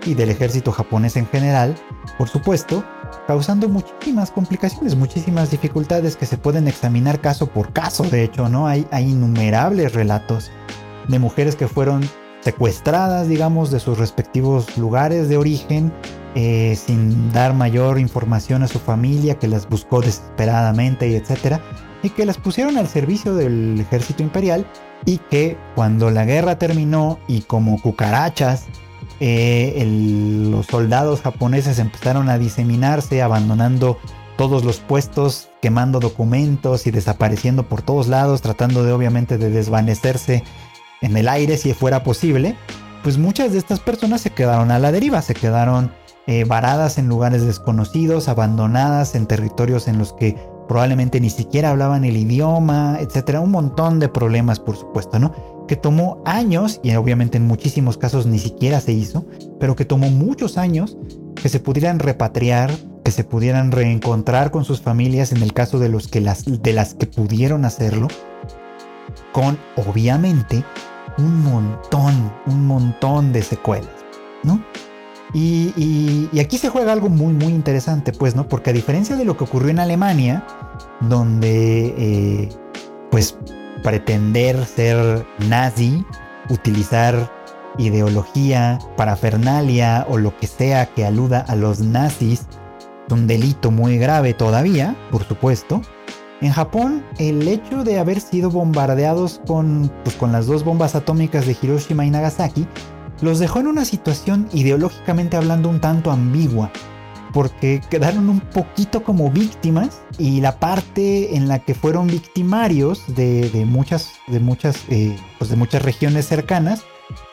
y del ejército japonés en general, por supuesto, causando muchísimas complicaciones, muchísimas dificultades que se pueden examinar caso por caso. De hecho, ¿no? Hay, innumerables relatos de mujeres que fueron secuestradas, digamos, de sus respectivos lugares de origen eh, sin dar mayor información a su familia, que las buscó desesperadamente y etcétera, y que las pusieron al servicio del ejército imperial y que cuando la guerra terminó y como cucarachas eh, los soldados japoneses empezaron a diseminarse, abandonando todos los puestos, quemando documentos y desapareciendo por todos lados, tratando de obviamente de desvanecerse en el aire si fuera posible, pues muchas de estas personas se quedaron a la deriva, se quedaron eh, varadas en lugares desconocidos, abandonadas en territorios en los que probablemente ni siquiera hablaban el idioma, etcétera. Un montón de problemas, por supuesto, ¿no? Que tomó años, y obviamente en muchísimos casos ni siquiera se hizo, pero que tomó muchos años que se pudieran repatriar, que se pudieran reencontrar con sus familias en el caso de, los que las, de las que pudieron hacerlo, con obviamente un montón, un montón de secuelas, ¿no? Y, aquí se juega algo muy, muy interesante, pues, ¿no? Porque a diferencia de lo que ocurrió en Alemania, donde, eh, pues, pretender ser nazi, utilizar ideología, parafernalia o lo que sea que aluda a los nazis, es un delito muy grave todavía, por supuesto. En Japón, el hecho de haber sido bombardeados con, pues, con las dos bombas atómicas de Hiroshima y Nagasaki los dejó en una situación ideológicamente hablando un tanto ambigua, porque quedaron un poquito como víctimas y la parte en la que fueron victimarios de, muchas, de muchas, eh, pues de muchas regiones cercanas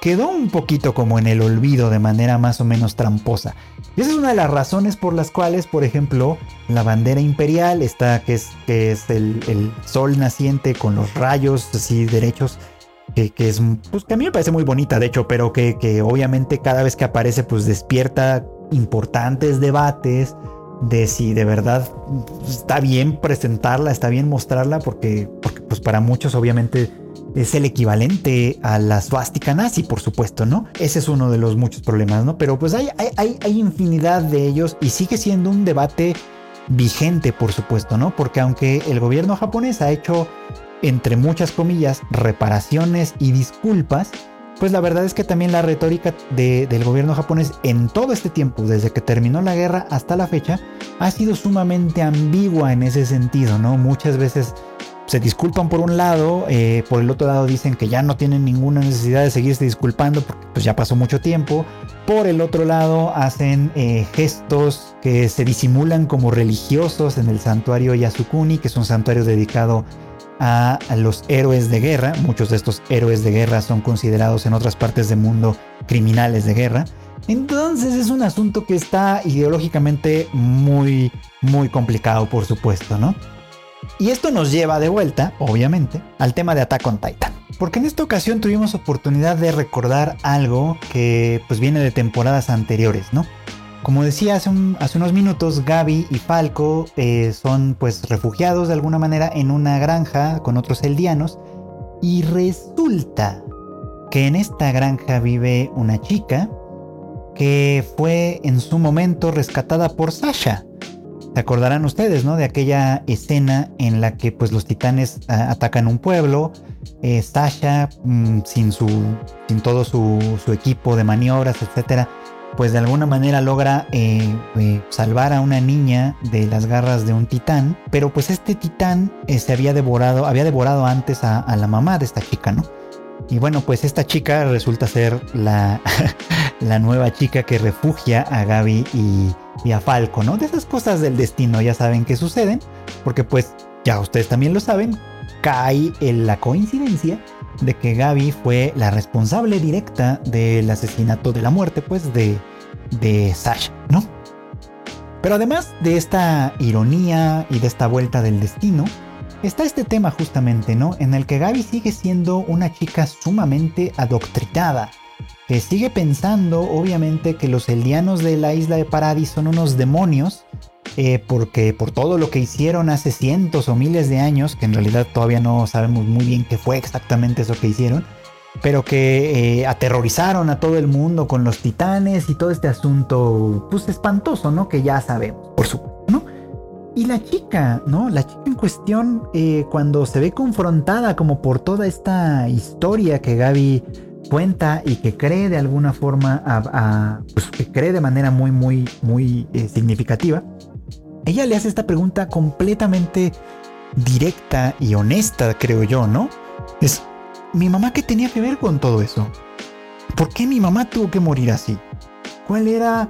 quedó un poquito como en el olvido de manera más o menos tramposa. Y esa es una de las razones por las cuales, por ejemplo, la bandera imperial está, que es, que es el, el sol naciente con los rayos así derechos que, es, pues que a mí me parece muy bonita, de hecho, pero que, que obviamente cada vez que aparece, pues despierta importantes debates de si de verdad está bien presentarla, está bien mostrarla, porque, porque pues para muchos obviamente es el equivalente a la swastika nazi, por supuesto, ¿no? Ese es uno de los muchos problemas, ¿no? Pero pues hay, hay, hay infinidad de ellos y sigue siendo un debate vigente, por supuesto, ¿no? Porque aunque el gobierno japonés ha hecho entre muchas comillas, reparaciones y disculpas, pues la verdad es que también la retórica del gobierno japonés en todo este tiempo, desde que terminó la guerra hasta la fecha, ha sido sumamente ambigua en ese sentido, ¿no? Muchas veces se disculpan por un lado, eh, por el otro lado dicen que ya no tienen ninguna necesidad de seguirse disculpando porque pues ya pasó mucho tiempo. Por el otro lado hacen eh, gestos que se disimulan como religiosos en el santuario Yasukuni, que es un santuario dedicado a, los héroes de guerra. Muchos de estos héroes de guerra son considerados en otras partes del mundo criminales de guerra. Entonces es un asunto que está ideológicamente muy, muy complicado, por supuesto, ¿no? Y esto nos lleva de vuelta, obviamente, al tema de Attack on Titan. porque en esta ocasión tuvimos oportunidad de recordar algo que pues viene de temporadas anteriores, ¿no? Como decía hace, unos minutos, Gaby y Falco eh, son pues refugiados de alguna manera en una granja con otros eldianos y resulta que en esta granja vive una chica que fue en su momento rescatada por Sasha. Se acordarán ustedes, ¿no? De aquella escena en la que pues los titanes atacan un pueblo. Eh, Sasha, mm, sin, su, sin todo su, su equipo de maniobras, etcétera, pues de alguna manera logra eh, eh, salvar a una niña de las garras de un titán, pero pues este titán eh, se había devorado, había devorado antes a, la mamá de esta chica, ¿no? Y bueno, pues esta chica resulta ser la, la nueva chica que refugia a Gaby y, y, a Falco, ¿no? De esas cosas del destino ya saben que suceden, porque pues ya ustedes también lo saben, cae en la coincidencia de que Gaby fue la responsable directa del asesinato de la muerte, pues, de, de Sasha, ¿no? Pero además de esta ironía y de esta vuelta del destino, está este tema justamente, ¿no? En el que Gaby sigue siendo una chica sumamente adoctrinada, que sigue pensando, obviamente, que los eldianos de la isla de Paradis son unos demonios eh, porque por todo lo que hicieron hace cientos o miles de años, que en realidad todavía no sabemos muy bien qué fue exactamente eso que hicieron, pero que eh, aterrorizaron a todo el mundo con los titanes y todo este asunto, pues espantoso, ¿no? Que ya sabemos, por supuesto, ¿no? Y la chica, ¿no? La chica en cuestión, eh, cuando se ve confrontada como por toda esta historia que Gaby cuenta y que cree de alguna forma, pues que cree de manera muy, muy, muy significativa, ella le hace esta pregunta completamente directa y honesta, creo yo, ¿no? Es, ¿mi mamá qué tenía que ver con todo eso? ¿Por qué mi mamá tuvo que morir así? ¿Cuál era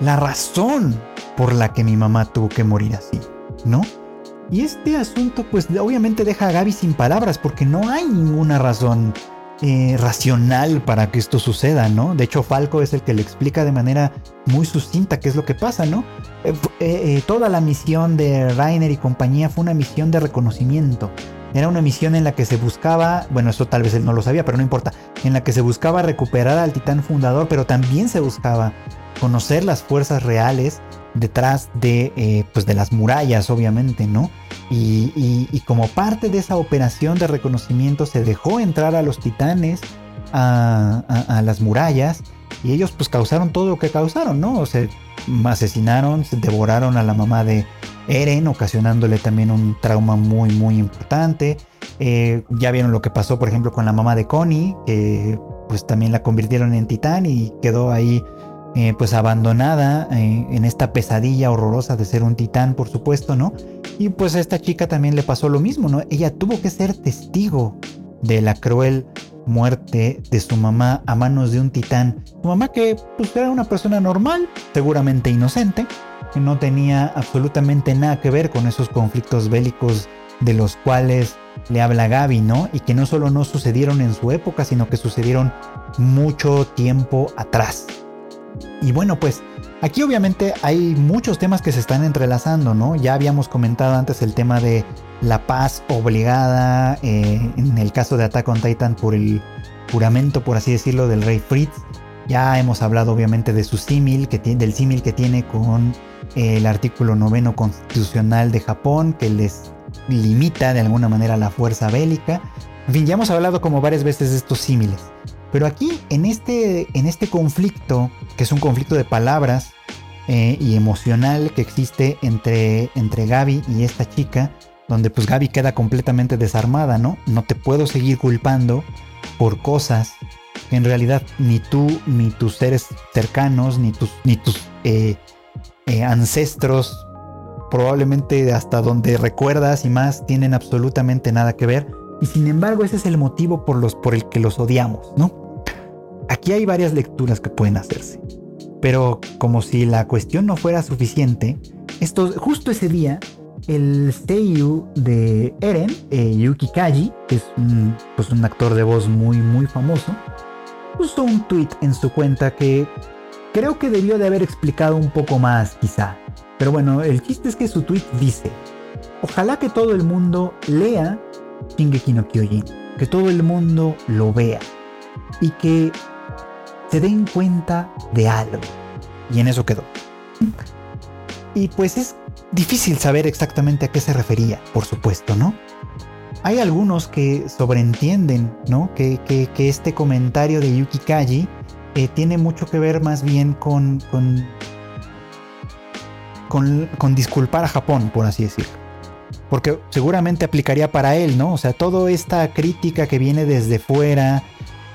la razón por la que mi mamá tuvo que morir así? ¿No? Y este asunto pues obviamente deja a Gaby sin palabras porque no hay ninguna razón eh, racional para que esto suceda, ¿no? De hecho, Falco es el que le explica de manera muy sucinta qué es lo que pasa, ¿no? Eh, eh, toda la misión de Rainer y compañía fue una misión de reconocimiento. Era una misión en la que se buscaba, bueno, eso tal vez él no lo sabía, pero no importa, en la que se buscaba recuperar al titán fundador, pero también se buscaba conocer las fuerzas reales detrás de, pues de las murallas, obviamente, ¿no? Y, como parte de esa operación de reconocimiento se dejó entrar a los titanes a, las murallas y ellos pues causaron todo lo que causaron, ¿no? O sea, asesinaron, devoraron a la mamá de Eren, ocasionándole también un trauma muy, muy importante. Eh, ya vieron lo que pasó, por ejemplo, con la mamá de Connie, que pues también la convirtieron en titán y quedó ahí eh, pues abandonada eh, en esta pesadilla horrorosa de ser un titán, por supuesto, ¿no? Y pues a esta chica también le pasó lo mismo, ¿no? Ella tuvo que ser testigo de la cruel muerte de su mamá a manos de un titán. Su mamá que pues era una persona normal, seguramente inocente, que no tenía absolutamente nada que ver con esos conflictos bélicos de los cuales le habla Gaby, ¿no? Y que no solo no sucedieron en su época, sino que sucedieron mucho tiempo atrás. Y bueno, pues aquí obviamente hay muchos temas que se están entrelazando, ¿no? Ya habíamos comentado antes el tema de la paz obligada, eh, en el caso de Attack on Titan por el juramento, por así decirlo, del rey Fritz. Ya hemos hablado obviamente de su símil, que tiene, del símil que tiene con el artículo noveno constitucional de Japón, que les limita de alguna manera la fuerza bélica. En fin, ya hemos hablado como varias veces de estos símiles. Pero aquí, en este, en este conflicto, que es un conflicto de palabras eh, y emocional que existe entre, entre Gaby y esta chica, donde pues Gaby queda completamente desarmada, ¿no? No te puedo seguir culpando por cosas que en realidad ni tú, ni tus seres cercanos, ni tus, ni tus eh, eh, ancestros, probablemente hasta donde recuerdas y más, tienen absolutamente nada que ver. Y sin embargo, ese es el motivo por, los, por el que los odiamos, ¿no? Aquí hay varias lecturas que pueden hacerse. Pero como si la cuestión no fuera suficiente, esto, justo ese día, el Seiyu de Eren, eh, Yuki Kaji, que es un, pues un actor de voz muy muy famoso, puso un tweet en su cuenta que creo que debió de haber explicado un poco más quizá. Pero bueno, el chiste es que su tweet dice, ojalá que todo el mundo lea Shingeki no Kyojin que todo el mundo lo vea y que se den cuenta de algo. Y en eso quedó. Y pues es difícil saber exactamente a qué se refería, por supuesto, ¿no? Hay algunos que sobreentienden, ¿no? Que, este comentario de Yuki Kaji eh, tiene mucho que ver más bien con, con, con, con disculpar a Japón, por así decirlo porque seguramente aplicaría para él, ¿no? O sea, toda esta crítica que viene desde fuera,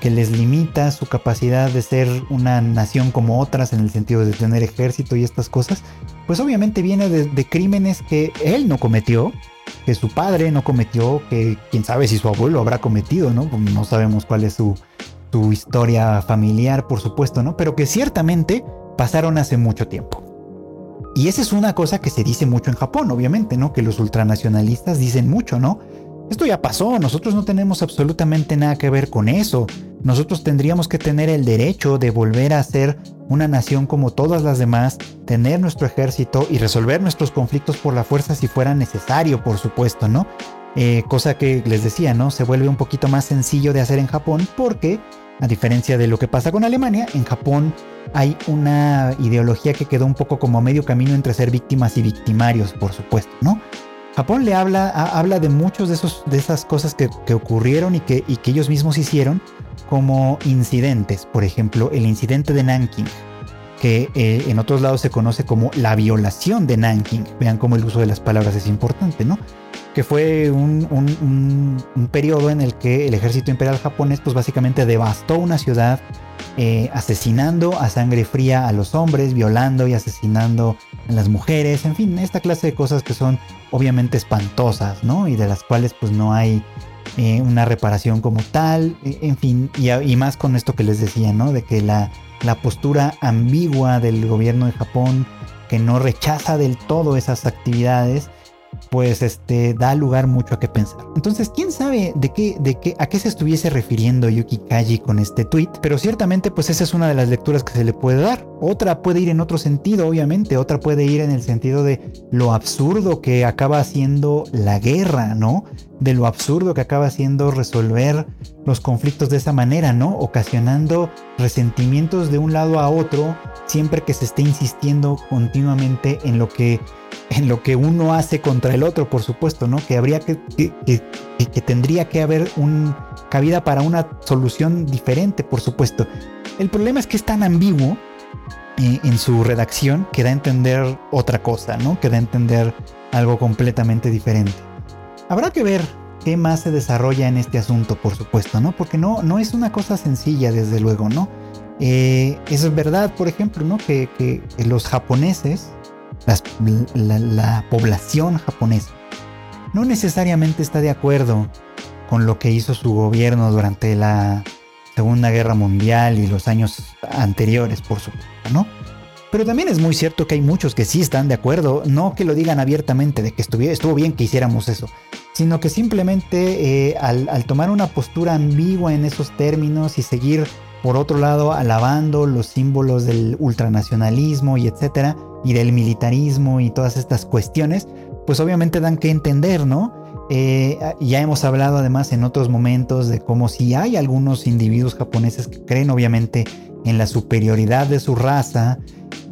que les limita su capacidad de ser una nación como otras en el sentido de tener ejército y estas cosas, pues obviamente viene de, crímenes que él no cometió, que su padre no cometió, que quién sabe si su abuelo habrá cometido, ¿no? No sabemos cuál es su, su historia familiar, por supuesto, ¿no? Pero que ciertamente pasaron hace mucho tiempo. Y esa es una cosa que se dice mucho en Japón, obviamente, ¿no? Que los ultranacionalistas dicen mucho, ¿no? Esto ya pasó, nosotros no tenemos absolutamente nada que ver con eso. Nosotros tendríamos que tener el derecho de volver a ser una nación como todas las demás, tener nuestro ejército y resolver nuestros conflictos por la fuerza si fuera necesario, por supuesto, ¿no? Eh, cosa que les decía, ¿no? Se vuelve un poquito más sencillo de hacer en Japón porque, a diferencia de lo que pasa con Alemania, en Japón hay una ideología que quedó un poco como medio camino entre ser víctimas y victimarios, por supuesto, ¿no? Japón le habla, habla de muchos de, esos, de esas cosas que, ocurrieron y que, que ellos mismos hicieron como incidentes. Por ejemplo, el incidente de Nanking, que eh, en otros lados se conoce como la violación de Nanking. Vean cómo el uso de las palabras es importante, ¿no? Que fue un, un periodo en el que el ejército imperial japonés pues básicamente devastó una ciudad, eh, asesinando a sangre fría a los hombres, violando y asesinando a las mujeres, en fin, esta clase de cosas que son obviamente espantosas, ¿no? Y de las cuales pues no hay eh, una reparación como tal, e, en fin, y, más con esto que les decía, ¿no? De que la, la postura ambigua del gobierno de Japón, que no rechaza del todo esas actividades, pues este da lugar mucho a qué pensar. Entonces, quién sabe de qué, de qué, a qué se estuviese refiriendo Yuki Kaji con este tweet, pero ciertamente, pues esa es una de las lecturas que se le puede dar. Otra puede ir en otro sentido, obviamente, otra puede ir en el sentido de lo absurdo que acaba siendo la guerra, ¿no? De lo absurdo que acaba siendo resolver los conflictos de esa manera, ¿no? Ocasionando resentimientos de un lado a otro siempre que se esté insistiendo continuamente en lo que en lo que uno hace contra el otro, por supuesto, ¿no? Que habría que, que, tendría que haber un cabida para una solución diferente, por supuesto. El problema es que es tan ambiguo en su redacción que da a entender otra cosa, ¿no? Que da a entender algo completamente diferente. Habrá que ver qué más se desarrolla en este asunto, por supuesto, ¿no? Porque no, no es una cosa sencilla, desde luego, ¿no? Eh, es verdad, por ejemplo, ¿no? Que, que los japoneses la, población japonesa no necesariamente está de acuerdo con lo que hizo su gobierno durante la Segunda Guerra Mundial y los años anteriores, por supuesto, ¿no? Pero también es muy cierto que hay muchos que sí están de acuerdo, no que lo digan abiertamente de que estuvo bien que hiciéramos eso, sino que simplemente eh, al, al, tomar una postura ambigua en esos términos y seguir por otro lado alabando los símbolos del ultranacionalismo y etcétera, y del militarismo y todas estas cuestiones, pues obviamente dan que entender, ¿no? Eh, ya hemos hablado además en otros momentos de cómo si hay algunos individuos japoneses que creen obviamente en la superioridad de su raza,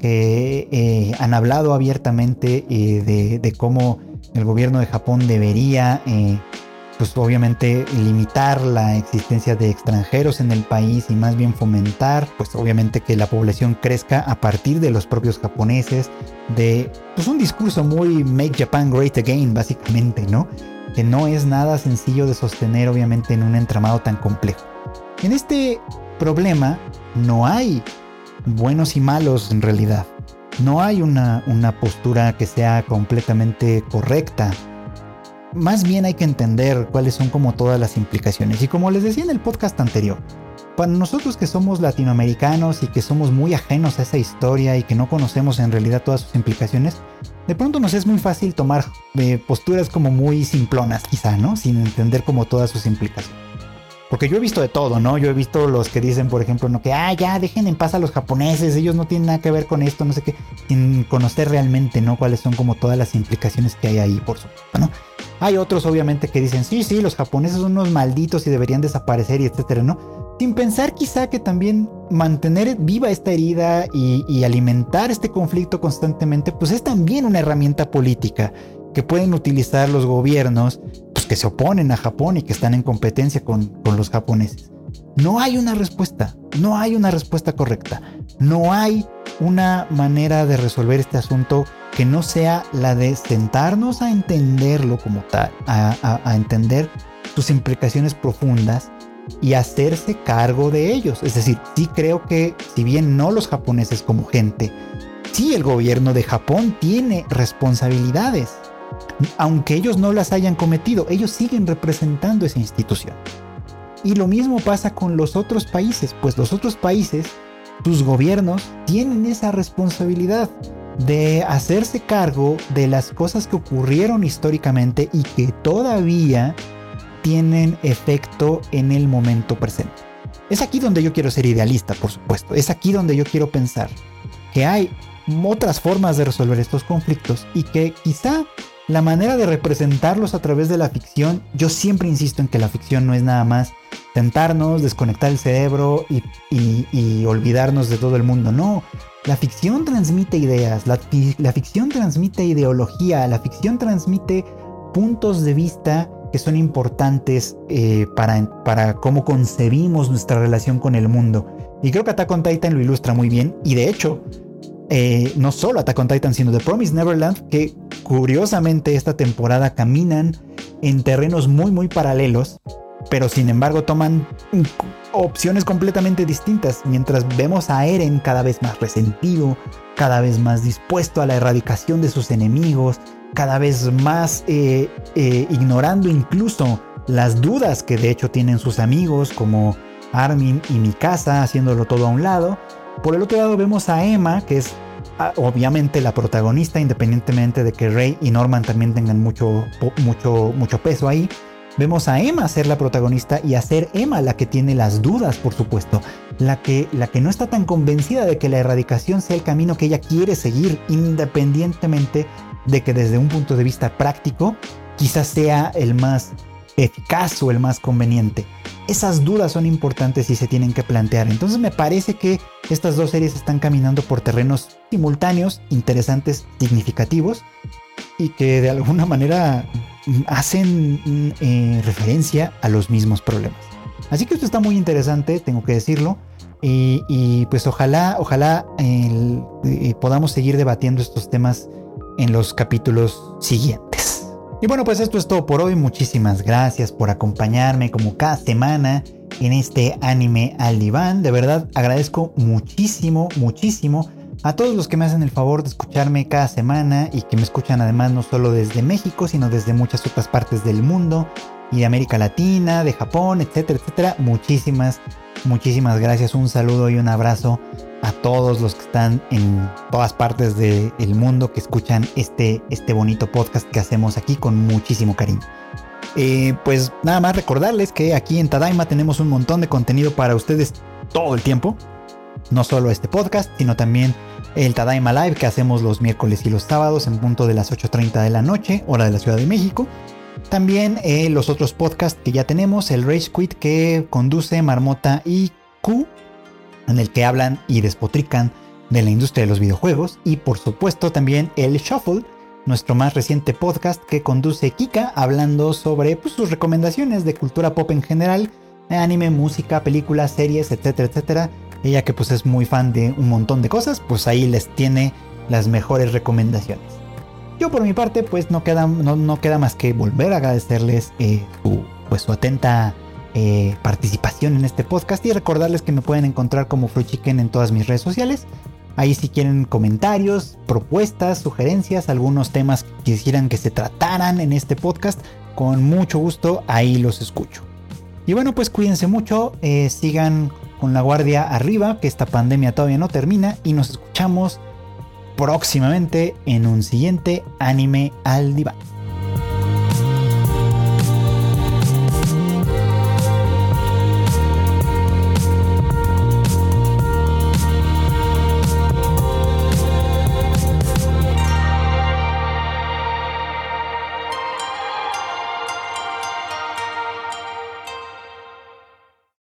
que eh, han hablado abiertamente eh, de, de, cómo el gobierno de Japón debería pues obviamente limitar la existencia de extranjeros en el país y más bien fomentar pues obviamente que la población crezca a partir de los propios japoneses de pues un discurso muy make Japan great again básicamente, ¿no? Que no es nada sencillo de sostener obviamente en un entramado tan complejo. En este problema no hay buenos y malos en realidad. No hay una, una postura que sea completamente correcta más bien hay que entender cuáles son como todas las implicaciones. Y como les decía en el podcast anterior, para nosotros que somos latinoamericanos y que somos muy ajenos a esa historia y que no conocemos en realidad todas sus implicaciones, de pronto nos es muy fácil tomar eh, posturas como muy simplonas quizá, ¿no? Sin entender como todas sus implicaciones. Porque yo he visto de todo, ¿no? Yo he visto los que dicen, por ejemplo, no que, ah, ya, dejen en paz a los japoneses, ellos no tienen nada que ver con esto, no sé qué, sin conocer realmente, ¿no? Cuáles son como todas las implicaciones que hay ahí, por supuesto, ¿no? Hay otros obviamente que dicen, sí, sí, los japoneses son unos malditos y deberían desaparecer y etcétera, ¿no? Sin pensar quizá que también mantener viva esta herida y, alimentar este conflicto constantemente, pues es también una herramienta política que pueden utilizar los gobiernos pues, que se oponen a Japón y que están en competencia con, con los japoneses. No hay una respuesta, no hay una respuesta correcta, no hay una manera de resolver este asunto que no sea la de sentarnos a entenderlo como tal, a, entender sus implicaciones profundas y hacerse cargo de ellos. Es decir, sí creo que si bien no los japoneses como gente, sí el gobierno de Japón tiene responsabilidades. Aunque ellos no las hayan cometido, ellos siguen representando esa institución. Y lo mismo pasa con los otros países, pues los otros países, sus gobiernos tienen esa responsabilidad de hacerse cargo de las cosas que ocurrieron históricamente y que todavía tienen efecto en el momento presente. Es aquí donde yo quiero ser idealista, por supuesto. Es aquí donde yo quiero pensar que hay otras formas de resolver estos conflictos y que quizá la manera de representarlos a través de la ficción, yo siempre insisto en que la ficción no es nada más sentarnos, desconectar el cerebro y, y olvidarnos de todo el mundo. No, la ficción transmite ideas, la, ficción transmite ideología, la ficción transmite puntos de vista que son importantes eh, para, para cómo concebimos nuestra relación con el mundo. Y creo que Attack on Titan lo ilustra muy bien. Y de hecho, eh, no solo Attack on Titan, sino The Promise Neverland, que curiosamente esta temporada caminan en terrenos muy, muy paralelos, pero sin embargo toman opciones completamente distintas, mientras vemos a Eren cada vez más resentido, cada vez más dispuesto a la erradicación de sus enemigos, cada vez más eh, eh, ignorando incluso las dudas que de hecho tienen sus amigos como Armin y Mikasa, haciéndolo todo a un lado. Por el otro lado vemos a Emma, que es ah, obviamente la protagonista, independientemente de que Rey y Norman también tengan mucho, mucho, mucho peso ahí. Vemos a Emma ser la protagonista y a ser Emma la que tiene las dudas, por supuesto, la que, la que no está tan convencida de que la erradicación sea el camino que ella quiere seguir, independientemente de que desde un punto de vista práctico quizás sea el más eficaz o el más conveniente. Esas dudas son importantes y se tienen que plantear. Entonces me parece que estas dos series están caminando por terrenos simultáneos, interesantes, significativos y que de alguna manera hacen eh, referencia a los mismos problemas. Así que esto está muy interesante, tengo que decirlo. Y, pues ojalá, ojalá eh, podamos seguir debatiendo estos temas en los capítulos siguientes. Y bueno, pues esto es todo por hoy. Muchísimas gracias por acompañarme como cada semana en este anime al diván. De verdad agradezco muchísimo, muchísimo a todos los que me hacen el favor de escucharme cada semana y que me escuchan además no solo desde México, sino desde muchas otras partes del mundo y de América Latina, de Japón, etcétera, etcétera. Muchísimas, muchísimas gracias. Un saludo y un abrazo a todos los que están en todas partes del mundo que escuchan este, este bonito podcast que hacemos aquí con muchísimo cariño. Eh, pues nada más recordarles que aquí en Tadaima tenemos un montón de contenido para ustedes todo el tiempo. No solo este podcast, sino también el Tadaima Live que hacemos los miércoles y los sábados en punto de las 8.30 de la noche, hora de la Ciudad de México. También eh, los otros podcasts que ya tenemos, el Rage Quit que conduce Marmota y Q, en el que hablan y despotrican de la industria de los videojuegos. Y por supuesto también el Shuffle, nuestro más reciente podcast que conduce Kika, hablando sobre pues, sus recomendaciones de cultura pop en general, anime, música, películas, series, etcétera, etcétera ella que pues es muy fan de un montón de cosas, pues ahí les tiene las mejores recomendaciones. Yo por mi parte pues no queda, no, queda más que volver a agradecerles eh, su, pues, su atenta eh, participación en este podcast y recordarles que me pueden encontrar como Fruit Chicken en todas mis redes sociales. Ahí si quieren comentarios, propuestas, sugerencias, algunos temas que quisieran que se trataran en este podcast, con mucho gusto ahí los escucho. Y bueno, pues cuídense mucho, eh, sigan con la guardia arriba, que esta pandemia todavía no termina y nos escuchamos próximamente en un siguiente anime al diván.